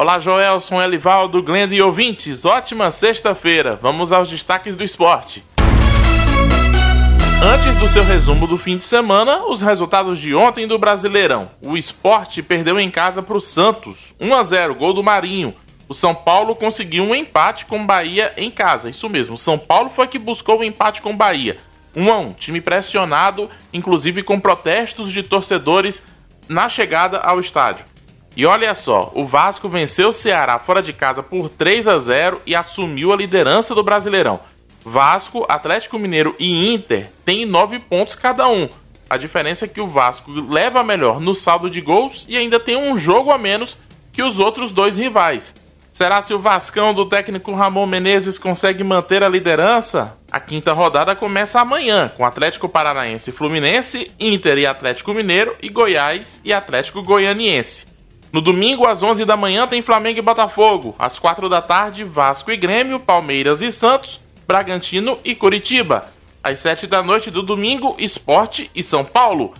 Olá, Joelson, Elivaldo, Glenda e ouvintes. Ótima sexta-feira. Vamos aos destaques do esporte. Antes do seu resumo do fim de semana, os resultados de ontem do Brasileirão. O esporte perdeu em casa para o Santos, 1 a 0 gol do Marinho. O São Paulo conseguiu um empate com Bahia em casa. Isso mesmo, São Paulo foi que buscou o um empate com Bahia. 1 a 1 time pressionado, inclusive com protestos de torcedores na chegada ao estádio. E olha só, o Vasco venceu o Ceará fora de casa por 3 a 0 e assumiu a liderança do Brasileirão. Vasco, Atlético Mineiro e Inter têm 9 pontos cada um. A diferença é que o Vasco leva melhor no saldo de gols e ainda tem um jogo a menos que os outros dois rivais. Será se o Vascão do técnico Ramon Menezes consegue manter a liderança? A quinta rodada começa amanhã, com Atlético Paranaense e Fluminense, Inter e Atlético Mineiro e Goiás e Atlético Goianiense. No domingo, às 11 da manhã, tem Flamengo e Botafogo. Às 4 da tarde, Vasco e Grêmio, Palmeiras e Santos, Bragantino e Curitiba. Às 7 da noite do domingo, Esporte e São Paulo.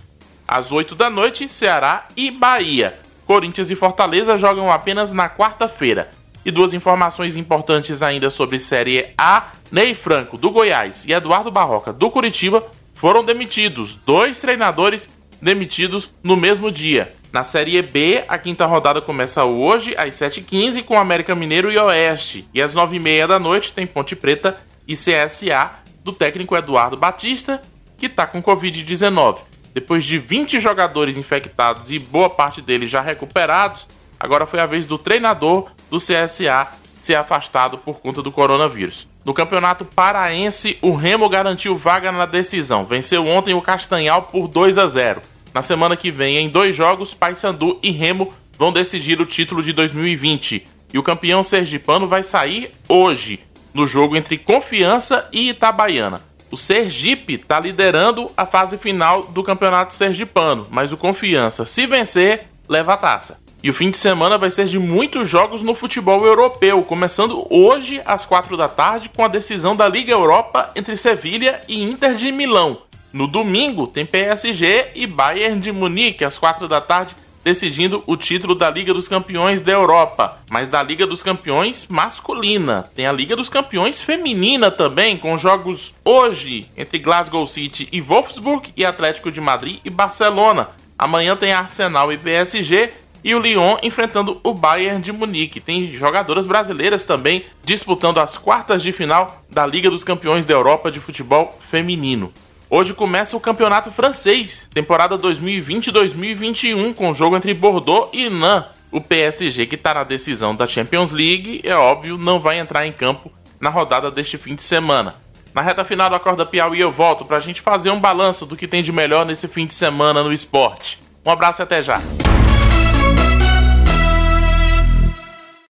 Às 8 da noite, Ceará e Bahia. Corinthians e Fortaleza jogam apenas na quarta-feira. E duas informações importantes ainda sobre Série A: Ney Franco, do Goiás, e Eduardo Barroca, do Curitiba, foram demitidos. Dois treinadores demitidos no mesmo dia. Na Série B, a quinta rodada começa hoje, às 7h15, com América Mineiro e Oeste. E às 9h30 da noite tem Ponte Preta e CSA, do técnico Eduardo Batista, que está com Covid-19. Depois de 20 jogadores infectados e boa parte deles já recuperados, agora foi a vez do treinador do CSA ser afastado por conta do coronavírus. No Campeonato Paraense, o Remo garantiu vaga na decisão. Venceu ontem o Castanhal por 2 a 0. Na semana que vem, em dois jogos, Paysandu e Remo vão decidir o título de 2020. E o campeão sergipano vai sair hoje, no jogo entre Confiança e Itabaiana. O Sergipe está liderando a fase final do Campeonato Sergipano, mas o Confiança, se vencer, leva a taça. E o fim de semana vai ser de muitos jogos no futebol europeu, começando hoje às 4 da tarde com a decisão da Liga Europa entre Sevilha e Inter de Milão. No domingo tem PSG e Bayern de Munique às 4 da tarde decidindo o título da Liga dos Campeões da Europa, mas da Liga dos Campeões masculina. Tem a Liga dos Campeões feminina também, com jogos hoje entre Glasgow City e Wolfsburg e Atlético de Madrid e Barcelona. Amanhã tem Arsenal e PSG e o Lyon enfrentando o Bayern de Munique. Tem jogadoras brasileiras também disputando as quartas de final da Liga dos Campeões da Europa de futebol feminino. Hoje começa o Campeonato Francês, temporada 2020-2021, com o jogo entre Bordeaux e Nantes. O PSG, que está na decisão da Champions League, é óbvio, não vai entrar em campo na rodada deste fim de semana. Na reta final do Acorda Piauí eu volto para a gente fazer um balanço do que tem de melhor nesse fim de semana no esporte. Um abraço e até já!